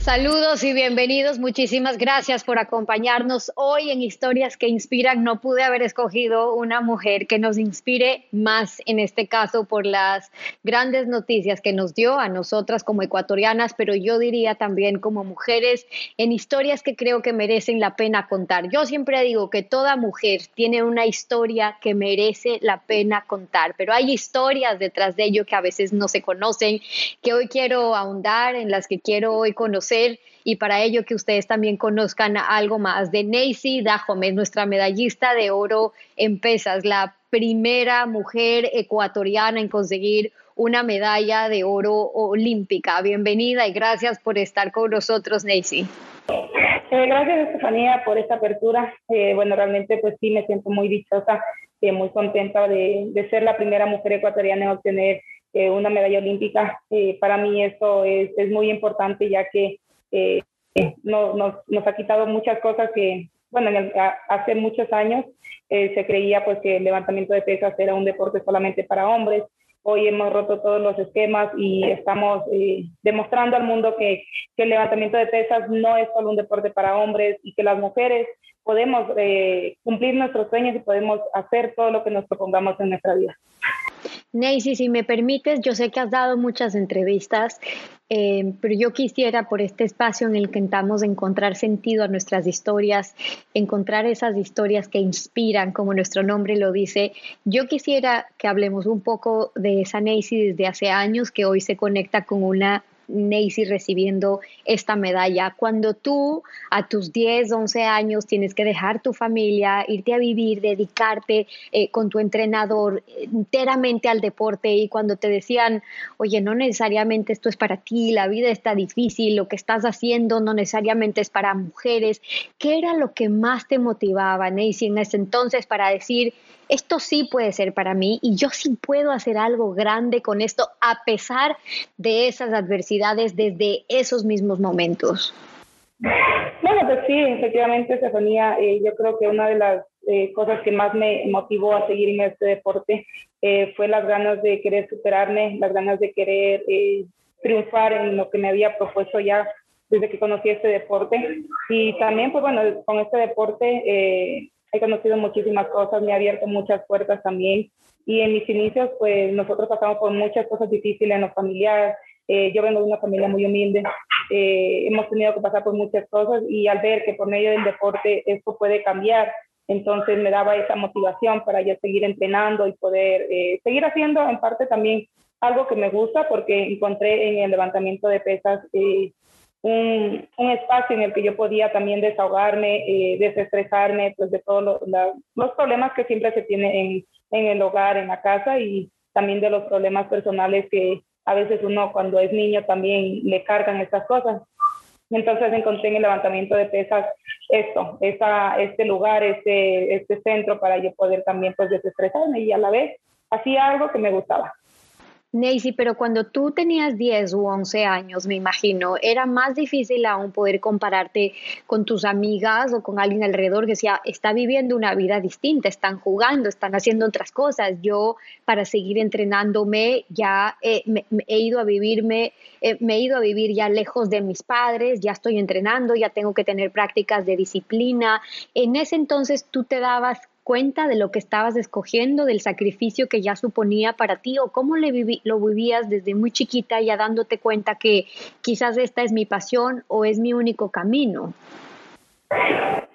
Saludos y bienvenidos. Muchísimas gracias por acompañarnos hoy en Historias que Inspiran. No pude haber escogido una mujer que nos inspire más, en este caso, por las grandes noticias que nos dio a nosotras como ecuatorianas, pero yo diría también como mujeres en historias que creo que merecen la pena contar. Yo siempre digo que toda mujer tiene una historia que merece la pena contar, pero hay historias detrás de ello que a veces no se conocen, que hoy quiero ahondar, en las que quiero hoy conocer y para ello que ustedes también conozcan algo más de Neisy Dajome, nuestra medallista de oro en pesas, la primera mujer ecuatoriana en conseguir una medalla de oro olímpica. Bienvenida y gracias por estar con nosotros, Neisy. Eh, gracias, Estefanía, por esta apertura. Eh, bueno, realmente pues sí me siento muy dichosa, y muy contenta de, de, ser la primera mujer ecuatoriana en obtener eh, una medalla olímpica. Eh, para mí eso es, es, muy importante ya que eh, no, nos, nos, ha quitado muchas cosas que, bueno, hace muchos años se creía pues que el levantamiento de pesas era un deporte solamente para hombres. Hoy hemos roto todos los esquemas y estamos demostrando al mundo que, que, el levantamiento de pesas no es solo un deporte para hombres y que las mujeres podemos cumplir nuestros sueños y podemos hacer todo lo que nos propongamos en nuestra vida. Neisy, si me permites, yo sé que has dado muchas entrevistas, eh, pero yo quisiera por este espacio en el que intentamos encontrar sentido a nuestras historias, encontrar esas historias que inspiran, como nuestro nombre lo dice, yo quisiera que hablemos un poco de esa Neisy desde hace años que hoy se conecta con una Neisy recibiendo esta medalla. Cuando tú a tus 10, 11 años tienes que dejar tu familia, irte a vivir, dedicarte eh, con tu entrenador enteramente al deporte y cuando te decían, oye, no necesariamente esto es para ti, la vida está difícil, lo que estás haciendo no necesariamente es para mujeres, ¿qué era lo que más te motivaba, Neisy, en ese entonces para decir, esto sí puede ser para mí y yo sí puedo hacer algo grande con esto a pesar de esas adversidades desde esos mismos momentos. Bueno, pues sí, efectivamente, Estefanía, eh, yo creo que una de las eh, cosas que más me motivó a seguir en este deporte eh, fue las ganas de querer superarme, las ganas de querer triunfar en lo que me había propuesto ya desde que conocí este deporte. Y también, pues bueno, con este deporte he conocido muchísimas cosas, me ha abierto muchas puertas también. Y en mis inicios, pues nosotros pasamos por muchas cosas difíciles en los familiares. Eh, yo vengo de una familia muy humilde, eh, hemos tenido que pasar por muchas cosas y al ver que por medio del deporte esto puede cambiar, entonces me daba esa motivación para yo seguir entrenando y poder eh, seguir haciendo en parte también algo que me gusta porque encontré en el levantamiento de pesas un, un, espacio en el que yo podía también desahogarme, eh, desestresarme pues, de todos los problemas que siempre se tiene en, en el hogar, en la casa y también de los problemas personales que a veces uno cuando es niño también le cargan estas cosas. Entonces encontré en el levantamiento de pesas esto, esa, este lugar, este, este centro para yo poder también pues desestresarme y a la vez hacía algo que me gustaba. Neisy, pero cuando tú tenías 10 u 11 años, me imagino, era más difícil aún poder compararte con tus amigas o con alguien alrededor que decía, está viviendo una vida distinta, están jugando, están haciendo otras cosas. Yo, para seguir entrenándome, ya he ido a vivirme, eh, me he ido a vivir ya lejos de mis padres, ya estoy entrenando, ya tengo que tener prácticas de disciplina. En ese entonces tú te dabas cuenta de lo que estabas escogiendo, del sacrificio que ya suponía para ti o cómo le lo vivías desde muy chiquita ya dándote cuenta que quizás esta es mi pasión o es mi único camino?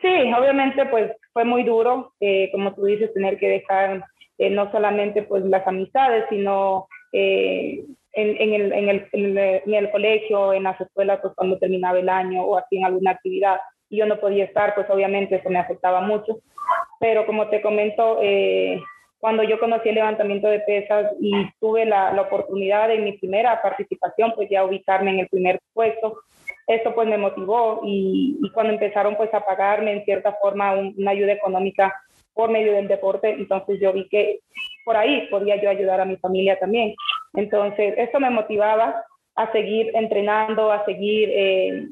Sí, obviamente pues fue muy duro, eh, como tú dices, tener que dejar eh, no solamente pues las amistades, sino eh, en, el, en, el, en, el, colegio, en las escuelas, pues cuando terminaba el año o así en alguna actividad y yo no podía estar, pues obviamente eso me afectaba mucho. Pero como te comento, eh, cuando yo conocí el levantamiento de pesas y tuve la, la, oportunidad de mi primera participación, pues ya ubicarme en el primer puesto, eso pues me motivó y, y cuando empezaron pues a pagarme en cierta forma una ayuda económica por medio del deporte, entonces yo vi que por ahí podía yo ayudar a mi familia también. Entonces, eso me motivaba a seguir entrenando, a seguir eh,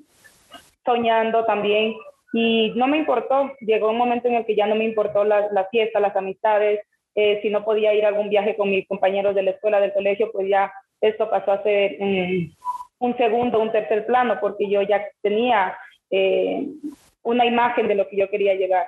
soñando también. Y no me importó, llegó un momento en el que ya no me importó la, la fiesta, las amistades, eh, si no podía ir a algún viaje con mis compañeros de la escuela, del colegio, pues ya esto pasó a ser un segundo, un tercer plano, porque yo ya tenía eh, una imagen de lo que yo quería llegar.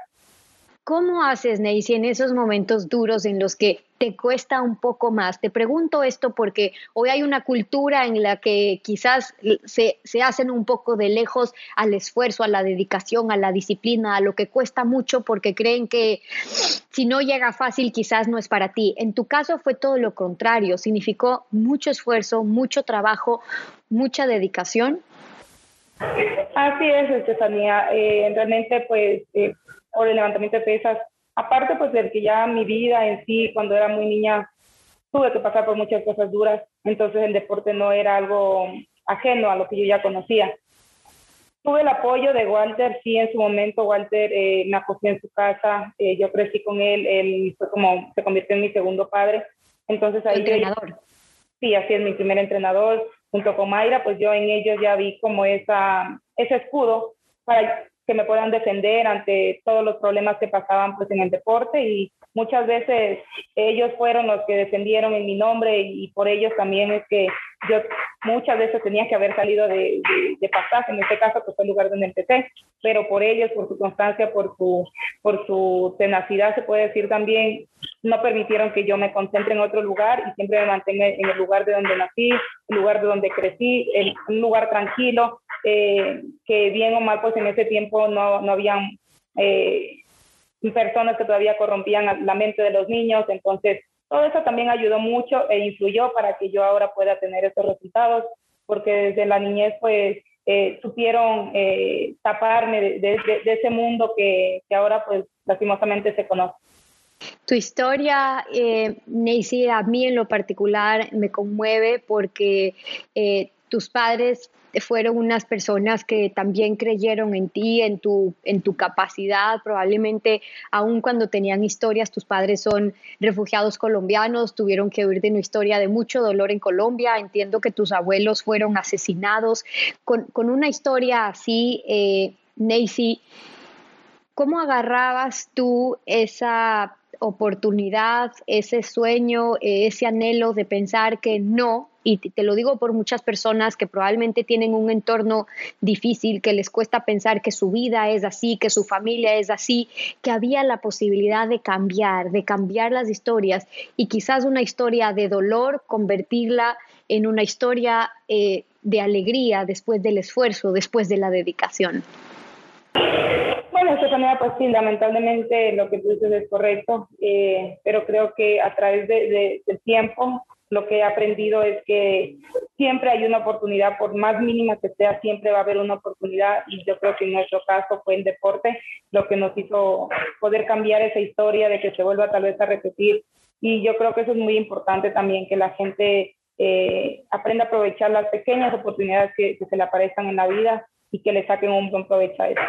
¿Cómo haces, Neisy, en esos momentos duros en los que te cuesta un poco más? Te pregunto esto porque hoy hay una cultura en la que quizás se, se, hacen un poco de lejos al esfuerzo, a la dedicación, a la disciplina, a lo que cuesta mucho porque creen que si no llega fácil quizás no es para ti. En tu caso fue todo lo contrario, significó mucho esfuerzo, mucho trabajo, mucha dedicación. Así es, Estefanía. Eh, realmente, pues... Eh, por el levantamiento de pesas. Aparte, pues, de que ya mi vida en sí, cuando era muy niña, tuve que pasar por muchas cosas duras, entonces el deporte no era algo ajeno a lo que yo ya conocía. Tuve el apoyo de Walter, sí, en su momento Walter eh, me acogió en su casa, eh, yo crecí con él, él fue como, se convirtió en mi segundo padre. Entonces ahí... ¿Entrenador? sí, así es mi primer entrenador. Junto con Mayra, pues yo en ellos ya vi como esa, ese escudo para que me puedan defender ante todos los problemas que pasaban pues en el deporte. Y muchas veces ellos fueron los que defendieron en mi nombre y por ellos también es que yo muchas veces tenía que haber salido de, de, en este caso pues fue el lugar donde empecé, pero por ellos, por su constancia, por su, por su tenacidad, se puede decir también, no permitieron que yo me concentre en otro lugar y siempre me mantenga en el lugar de donde nací, el lugar de donde crecí, en un lugar tranquilo, eh, que bien o mal, pues en ese tiempo no, no habían eh, personas que todavía corrompían la mente de los niños, entonces todo eso también ayudó mucho e influyó para que yo ahora pueda tener estos resultados, porque desde la niñez pues eh, supieron eh, taparme de, de, de, ese mundo que, que ahora pues lastimosamente se conoce. Tu historia, eh, Nancy, a mí en lo particular me conmueve porque eh, tus padres fueron unas personas que también creyeron en ti, en tu, en tu capacidad, probablemente aun cuando tenían historias, tus padres son refugiados colombianos, tuvieron que huir de una historia de mucho dolor en Colombia, entiendo que tus abuelos fueron asesinados, con, con una historia así, eh, ¿cómo agarrabas tú esa oportunidad, ese sueño, ese anhelo de pensar que no, y te lo digo por muchas personas que probablemente tienen un entorno difícil, que les cuesta pensar que su vida es así, que su familia es así, que había la posibilidad de cambiar, de cambiar las historias y quizás una historia de dolor, convertirla en una historia eh, de alegría después del esfuerzo, después de la dedicación. Bueno, Estefanía, pues sí, lamentablemente lo que tú dices es correcto, eh, pero creo que a través de, del tiempo lo que he aprendido es que siempre hay una oportunidad, por más mínima que sea, siempre va a haber una oportunidad y yo creo que en nuestro caso fue el deporte lo que nos hizo poder cambiar esa historia de que se vuelva tal vez a repetir. Y yo creo que eso es muy importante también, que la gente eh, aprenda a aprovechar las pequeñas oportunidades que, que se le aparezcan en la vida y que le saquen un buen provecho a eso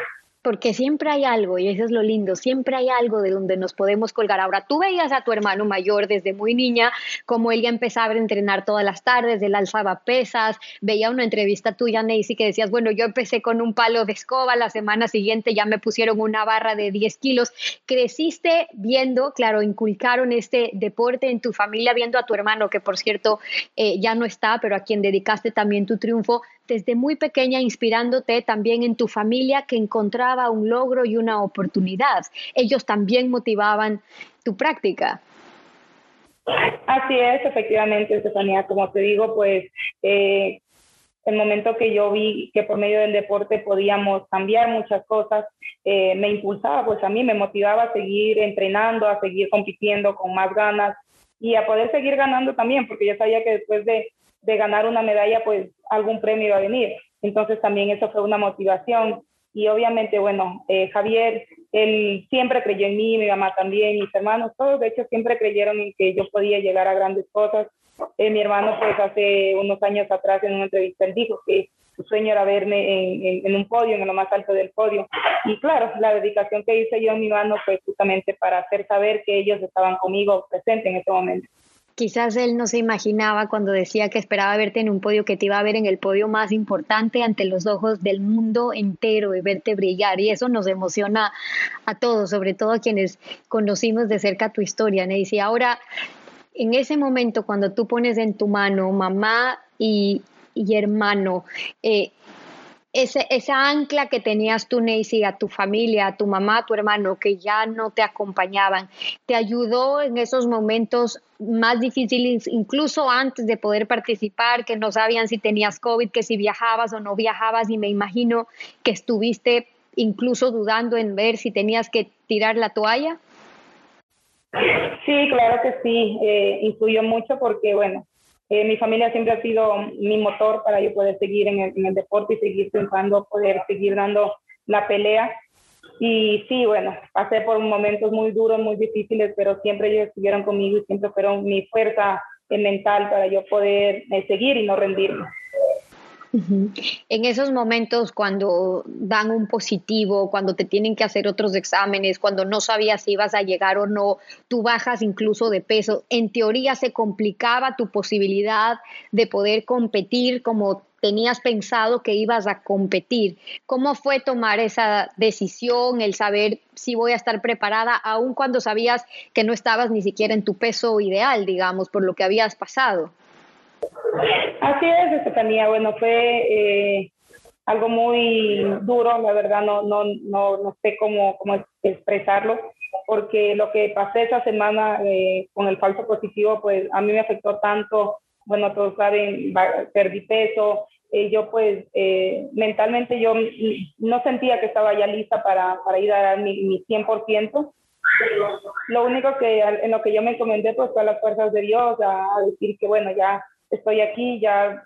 porque siempre hay algo, y eso es lo lindo, siempre hay algo de donde nos podemos colgar. Ahora, tú veías a tu hermano mayor desde muy niña, como él ya empezaba a entrenar todas las tardes, él alzaba pesas, veía una entrevista tuya, Nancy, que decías, bueno, yo empecé con un palo de escoba, la semana siguiente ya me pusieron una barra de 10 kilos. Creciste viendo, claro, inculcaron este deporte en tu familia, viendo a tu hermano, que por cierto eh, ya no está, pero a quien dedicaste también tu triunfo, desde muy pequeña inspirándote también en tu familia que encontraba un logro y una oportunidad. Ellos también motivaban tu práctica. Así es, efectivamente, Estefanía. Como te digo, pues eh, el momento que yo vi que por medio del deporte podíamos cambiar muchas cosas, eh, me impulsaba, pues a mí me motivaba a seguir entrenando, a seguir compitiendo con más ganas y a poder seguir ganando también, porque yo sabía que después de de ganar una medalla, pues algún premio iba a venir. Entonces también eso fue una motivación. Y obviamente, bueno, eh, Javier, él siempre creyó en mí, mi mamá también, mis hermanos, todos de hecho siempre creyeron en que yo podía llegar a grandes cosas. Eh, mi hermano pues hace unos años atrás en una entrevista él dijo que su sueño era verme en, un podio, en lo más alto del podio. Y claro, la dedicación que hice yo en mi mano fue justamente para hacer saber que ellos estaban conmigo presentes en ese momento. Quizás él no se imaginaba cuando decía que esperaba verte en un podio, que te iba a ver en el podio más importante ante los ojos del mundo entero y verte brillar. Y eso nos emociona a todos, sobre todo a quienes conocimos de cerca tu historia, Neisy. Ahora, en ese momento, cuando tú pones en tu mano mamá y, y hermano, eh, ese, esa ancla que tenías tú, Neisy, a tu familia, a tu mamá, a tu hermano, que ya no te acompañaban, ¿te ayudó en esos momentos más difíciles, incluso antes de poder participar, que no sabían si tenías COVID, que si viajabas o no viajabas, y me imagino que estuviste incluso dudando en ver si tenías que tirar la toalla? Sí, claro que sí, eh, influyó mucho porque, bueno, eh, mi familia siempre ha sido mi motor para yo poder seguir en el, deporte y seguir triunfando, poder seguir dando la pelea. Y sí, bueno, pasé por momentos muy duros, muy difíciles, pero siempre ellos estuvieron conmigo y siempre fueron mi fuerza mental para yo poder eh, seguir y no rendirme. En esos momentos cuando dan un positivo, cuando te tienen que hacer otros exámenes, cuando no sabías si ibas a llegar o no, tú bajas incluso de peso, en teoría se complicaba tu posibilidad de poder competir como tenías pensado que ibas a competir. ¿Cómo fue tomar esa decisión, el saber si voy a estar preparada, aun cuando sabías que no estabas ni siquiera en tu peso ideal, digamos, por lo que habías pasado? Así es, Estefanía. Bueno, fue eh, algo muy duro, la verdad, no, no, no, no sé cómo, cómo expresarlo, porque lo que pasé esa semana eh, con el falso positivo, pues a mí me afectó tanto. Bueno, todos saben, perdí peso. Eh, yo pues mentalmente yo no sentía que estaba ya lista para, para ir a dar mi, mi 100%. Lo único que en lo que yo me encomendé pues fue a las fuerzas de Dios, a decir que bueno, ya estoy aquí, ya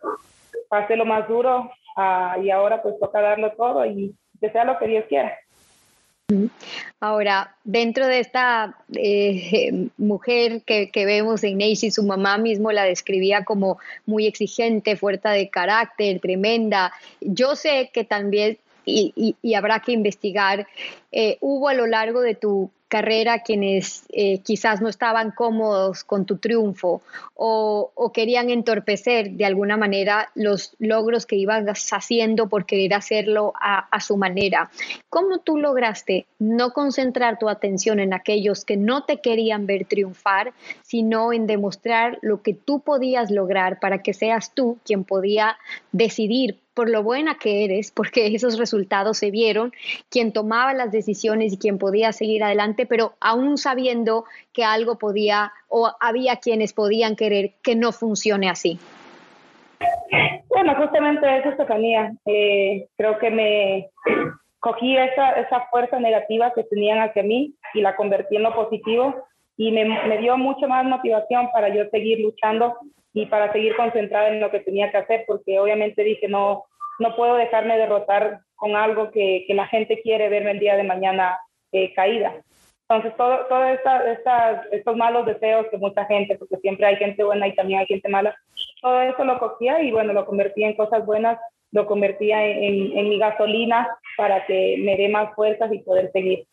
pasé lo más duro ah, y ahora pues toca darlo todo y que sea lo que Dios quiera. Ahora, dentro de esta eh, mujer que, vemos en Neisy, su mamá mismo la describía como muy exigente, fuerte de carácter, tremenda. Yo sé que también, y, habrá que investigar, eh, hubo a lo largo de tu carrera quienes eh, quizás no estaban cómodos con tu triunfo o, querían entorpecer de alguna manera los logros que ibas haciendo por querer hacerlo a, a, su manera. ¿Cómo tú lograste no concentrar tu atención en aquellos que no te querían ver triunfar, sino en demostrar lo que tú podías lograr para que seas tú quien podía decidir por lo buena que eres, porque esos resultados se vieron, quien tomaba las decisiones y quien podía seguir adelante, pero aún sabiendo que algo podía o había quienes podían querer que no funcione así. Bueno, justamente eso, Estefanía. Eh, creo que me cogí esa, esa fuerza negativa que tenían hacia mí y la convertí en lo positivo y me, me dio mucha más motivación para yo seguir luchando y para seguir concentrada en lo que tenía que hacer, porque obviamente dije, no, no puedo dejarme derrotar con algo que, que la gente quiere verme el día de mañana eh, caída. Entonces, todos todo esta, estos malos deseos que mucha gente, porque siempre hay gente buena y también hay gente mala, todo eso lo cogía y bueno, lo convertía en cosas buenas, lo convertía en, en mi gasolina para que me dé más fuerzas y poder seguir.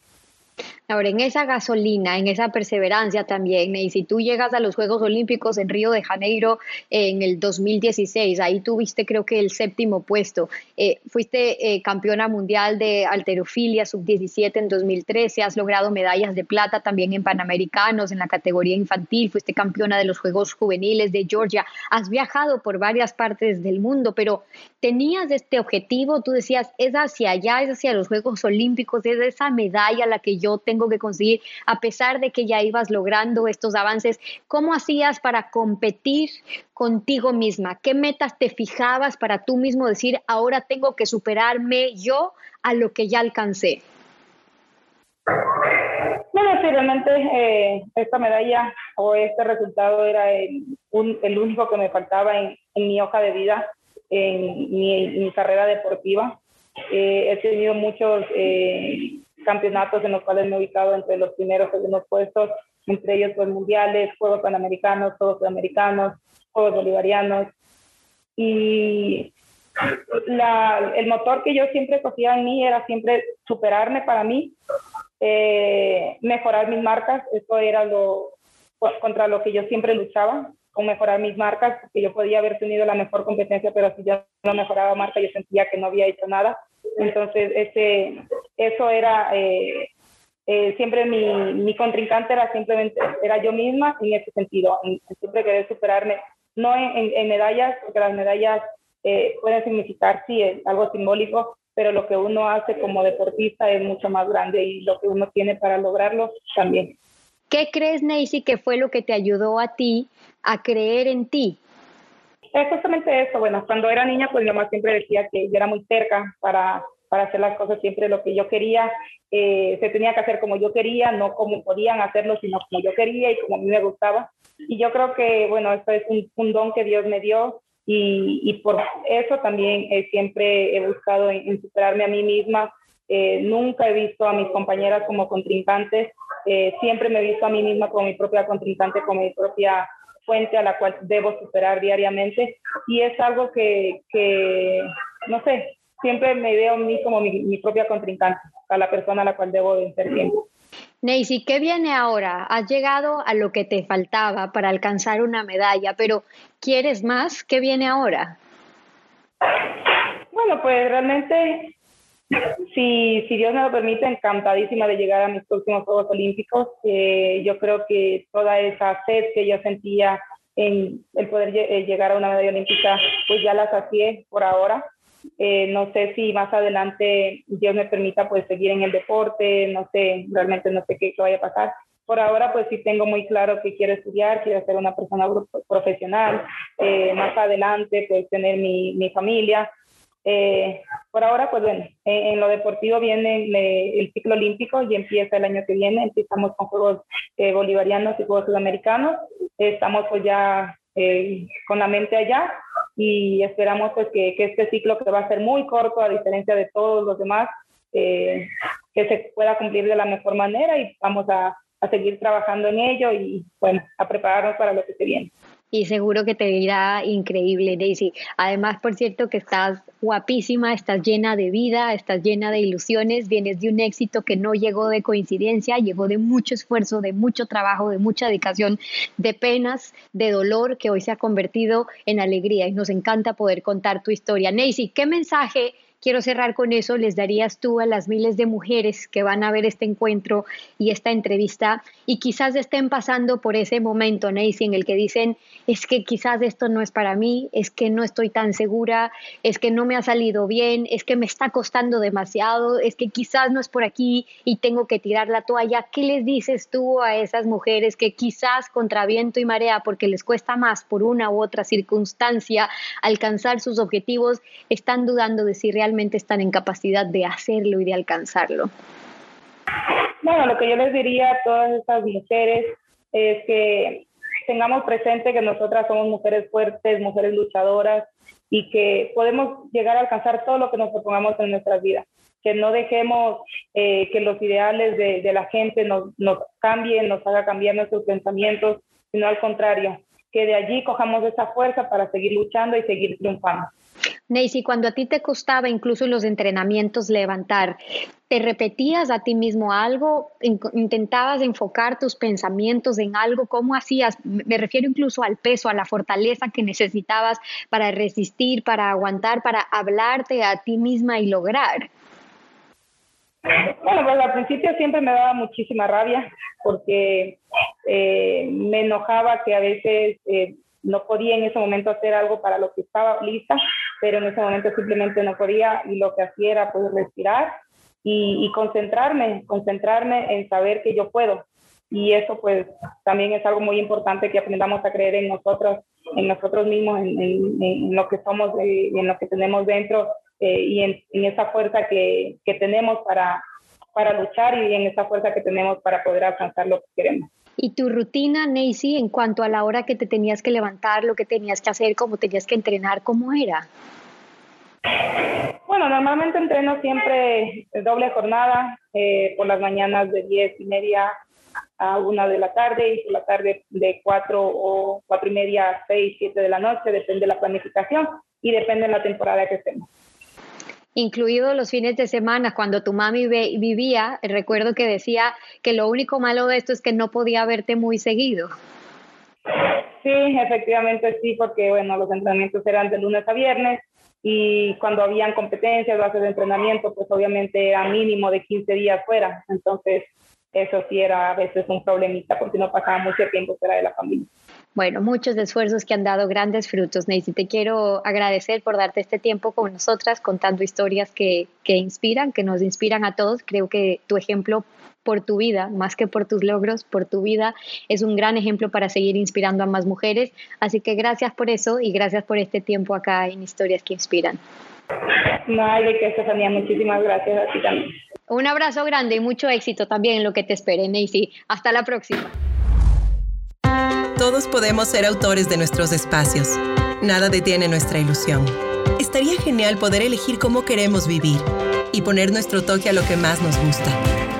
Ahora, en esa gasolina, en esa perseverancia también, y si tú llegas a los Juegos Olímpicos en Río de Janeiro en el 2016, ahí tuviste creo que el séptimo puesto, eh, fuiste eh, campeona mundial de alterofilia sub-17 en 2013, has logrado medallas de plata también en Panamericanos, en la categoría infantil, fuiste campeona de los Juegos Juveniles de Georgia, has viajado por varias partes del mundo, pero tenías este objetivo, tú decías, es hacia allá, es hacia los Juegos Olímpicos, es esa medalla la que yo tengo que conseguir, a pesar de que ya ibas logrando estos avances, ¿cómo hacías para competir contigo misma? ¿Qué metas te fijabas para tú mismo decir, ahora tengo que superarme yo a lo que ya alcancé? Bueno, sí, realmente eh, esta medalla o este resultado era el, único que me faltaba en, mi hoja de vida, en mi, carrera deportiva. Eh, he tenido muchos eh, campeonatos en los cuales me he ubicado entre los primeros segundos puestos, entre ellos pues mundiales, Juegos Panamericanos, Juegos Sudamericanos, Juegos Bolivarianos. Y la, el motor que yo siempre cogía en mí era siempre superarme para mí, eh, mejorar mis marcas, eso era lo contra lo que yo siempre luchaba, con mejorar mis marcas, porque yo podía haber tenido la mejor competencia, pero si yo no mejoraba marca, yo sentía que no había hecho nada. Entonces, ese, eso era, eh, eh, siempre mi, mi, contrincante era simplemente, era yo misma en ese sentido, siempre querer superarme, no en, en, medallas, porque las medallas eh, pueden significar, sí, algo simbólico, pero lo que uno hace como deportista es mucho más grande y lo que uno tiene para lograrlo también. ¿Qué crees, Neisy, que fue lo que te ayudó a ti a creer en ti? Es justamente eso. Bueno, cuando era niña, pues mi mamá siempre decía que yo era muy cerca para, para hacer las cosas siempre lo que yo quería. Eh, se tenía que hacer como yo quería, no como podían hacerlo, sino como yo quería y como a mí me gustaba. Y yo creo que, bueno, esto es un, don que Dios me dio y, y por eso también eh, siempre he buscado en, superarme a mí misma. Eh, nunca he visto a mis compañeras como contrincantes, siempre me he visto a mí misma como mi propia contrincante, como mi propia fuente a la cual debo superar diariamente y es algo que, que no sé, siempre me veo a mí como mi, propia contrincante, a la persona a la cual debo vencer siempre. Neisy, ¿qué viene ahora? Has llegado a lo que te faltaba para alcanzar una medalla, pero ¿quieres más? ¿Qué viene ahora? Bueno, pues realmente si, si Dios me lo permite, encantadísima de llegar a mis próximos Juegos Olímpicos. Eh, yo creo que toda esa sed que yo sentía en el poder eh, llegar a una medalla olímpica, pues ya la sacié por ahora. Eh, no sé si más adelante Dios me permita pues seguir en el deporte, no sé, realmente no sé qué, qué vaya a pasar. Por ahora pues sí tengo muy claro que quiero estudiar, quiero ser una persona profesional, más adelante pues tener mi, mi familia, eh, por ahora, pues bueno, en, lo deportivo viene el ciclo olímpico y empieza el año que viene. Empezamos con Juegos eh, Bolivarianos y Juegos Sudamericanos. Estamos pues ya eh, con la mente allá y esperamos pues que, que, este ciclo que va a ser muy corto a diferencia de todos los demás, que se pueda cumplir de la mejor manera y vamos a, a seguir trabajando en ello y bueno, a prepararnos para lo que se viene y seguro que te irá increíble, Daisy. Además, por cierto, que estás guapísima, estás llena de vida, estás llena de ilusiones, vienes de un éxito que no llegó de coincidencia, llegó de mucho esfuerzo, de mucho trabajo, de mucha dedicación, de penas, de dolor, que hoy se ha convertido en alegría y nos encanta poder contar tu historia. Daisy, ¿qué mensaje quiero cerrar con eso, les darías tú a las miles de mujeres que van a ver este encuentro y esta entrevista y quizás estén pasando por ese momento, Nancy, en el que dicen, es que quizás esto no es para mí, es que no estoy tan segura, es que no me ha salido bien, es que me está costando demasiado, es que quizás no es por aquí y tengo que tirar la toalla. ¿Qué les dices tú a esas mujeres que quizás contra viento y marea, porque les cuesta más por una u otra circunstancia alcanzar sus objetivos, están dudando de si realmente realmente están en capacidad de hacerlo y de alcanzarlo? Bueno, lo que yo les diría a todas estas mujeres es que tengamos presente que nosotras somos mujeres fuertes, mujeres luchadoras y que podemos llegar a alcanzar todo lo que nos propongamos en nuestras vidas. Que no dejemos eh, que los ideales de, de la gente nos, nos cambien, nos haga cambiar nuestros pensamientos, sino al contrario, que de allí cojamos esa fuerza para seguir luchando y seguir triunfando. Neisy, cuando a ti te costaba incluso en los entrenamientos levantar, ¿te repetías a ti mismo algo? ¿Intentabas enfocar tus pensamientos en algo? ¿Cómo hacías? Me refiero incluso al peso, a la fortaleza que necesitabas para resistir, para aguantar, para hablarte a ti misma y lograr. Bueno, pues al principio siempre me daba muchísima rabia porque eh, me enojaba que a veces eh, no podía en ese momento hacer algo para lo que estaba lista, pero en ese momento simplemente no podía y lo que hacía era pues respirar y, concentrarme, concentrarme en saber que yo puedo. Y eso pues también es algo muy importante que aprendamos a creer en nosotros, en nosotros mismos, en, lo que somos y en lo que tenemos dentro eh, y en, esa fuerza que, que tenemos para, para luchar y en esa fuerza que tenemos para poder alcanzar lo que queremos. Y tu rutina, Nancy, en cuanto a la hora que te tenías que levantar, lo que tenías que hacer, cómo tenías que entrenar, ¿cómo era? Bueno, normalmente entreno siempre doble jornada, eh, por las mañanas de 10 y media a una de la tarde y por la tarde de 4 o cuatro y media a 6, 7 de la noche, depende de la planificación y depende de la temporada que estemos incluidos los fines de semana, cuando tu mami vivía, recuerdo que decía que lo único malo de esto es que no podía verte muy seguido. Sí, efectivamente sí, porque bueno, los entrenamientos eran de lunes a viernes y cuando habían competencias, bases de entrenamiento, pues obviamente era mínimo de 15 días fuera. Entonces, eso sí era a veces un problemita porque no pasaba mucho tiempo fuera de la familia. Bueno, muchos esfuerzos que han dado grandes frutos. Neisy, te quiero agradecer por darte este tiempo con nosotras, contando historias que, que inspiran, que nos inspiran a todos. Creo que tu ejemplo por tu vida, más que por tus logros, por tu vida, es un gran ejemplo para seguir inspirando a más mujeres. Así que gracias por eso y gracias por este tiempo acá en Historias que Inspiran. No hay de qué, Estefanía. Muchísimas gracias a ti también. Un abrazo grande y mucho éxito también en lo que te espere, Neisy. Hasta la próxima. Todos podemos ser autores de nuestros espacios. Nada detiene nuestra ilusión. Estaría genial poder elegir cómo queremos vivir y poner nuestro toque a lo que más nos gusta.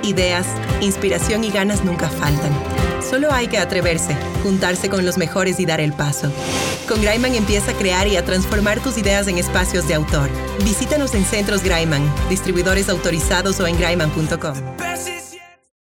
Ideas, inspiración y ganas nunca faltan. Solo hay que atreverse, juntarse con los mejores y dar el paso. Con Graiman empieza a crear y a transformar tus ideas en espacios de autor. Visítanos en Centros Graiman, distribuidores autorizados o en graiman.com.